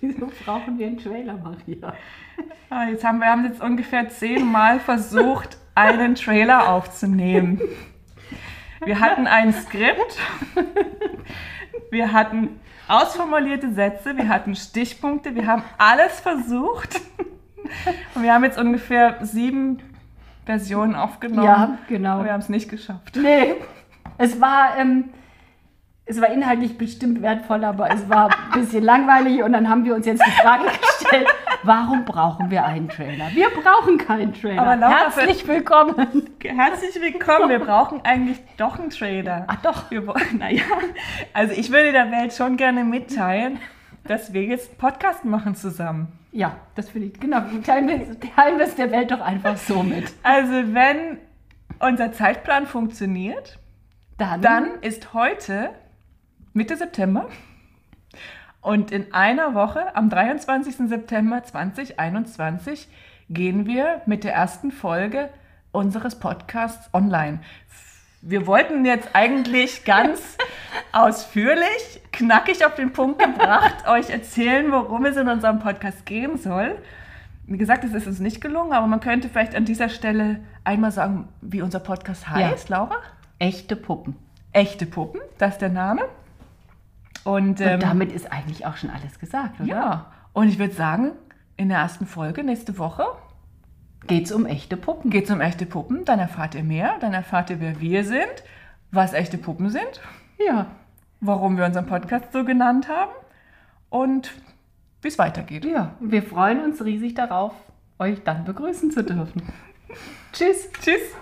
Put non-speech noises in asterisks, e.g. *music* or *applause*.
*laughs* brauchen wir einen Trailer, Maria. Ah, Jetzt haben wir haben jetzt ungefähr zehnmal versucht, einen Trailer aufzunehmen. Wir hatten ein Skript, wir hatten ausformulierte Sätze, wir hatten Stichpunkte, wir haben alles versucht. Und wir haben jetzt ungefähr sieben Versionen aufgenommen. Ja, genau. Wir haben es nicht geschafft. Nee, es war, ähm, es war inhaltlich bestimmt wertvoll, aber es war ein bisschen langweilig und dann haben wir uns jetzt die Frage gestellt, warum brauchen wir einen Trailer? Wir brauchen keinen Trailer. Aber Laura, Herzlich willkommen. Herzlich willkommen. Wir brauchen eigentlich doch einen Trailer. Ach doch. Wir, *laughs* naja, also ich würde der Welt schon gerne mitteilen, dass wir jetzt einen Podcast machen zusammen. Ja, das finde ich, genau. Teilen wir, teilen wir es der Welt doch einfach so mit. Also wenn unser Zeitplan funktioniert, Dann, dann ist heute Mitte September und in einer Woche, am 23. September 2021, gehen wir mit der ersten Folge unseres Podcasts online. Wir wollten jetzt eigentlich ganz *laughs* ausführlich, knackig auf den Punkt gebracht, euch erzählen, worum es in unserem Podcast gehen soll. Wie gesagt, es ist uns nicht gelungen, aber man könnte vielleicht an dieser Stelle einmal sagen, wie unser Podcast heißt, Laura. echte Puppen. Echte Puppen, das ist der Name. Und, ähm, Und damit ist eigentlich auch schon alles gesagt, oder? ja, und ich würde sagen, in der ersten Folge nächste Woche Geht es um echte Puppen. geht es um echte Puppen. Dann erfahrt ihr mehr, dann erfahrt ihr, wer wir sind, was echte Puppen sind, Ja. warum wir unseren Podcast so genannt haben und wie es weitergeht. Ja, wir freuen uns riesig darauf, euch dann begrüßen zu dürfen. *laughs* Tschüss. Tschüss!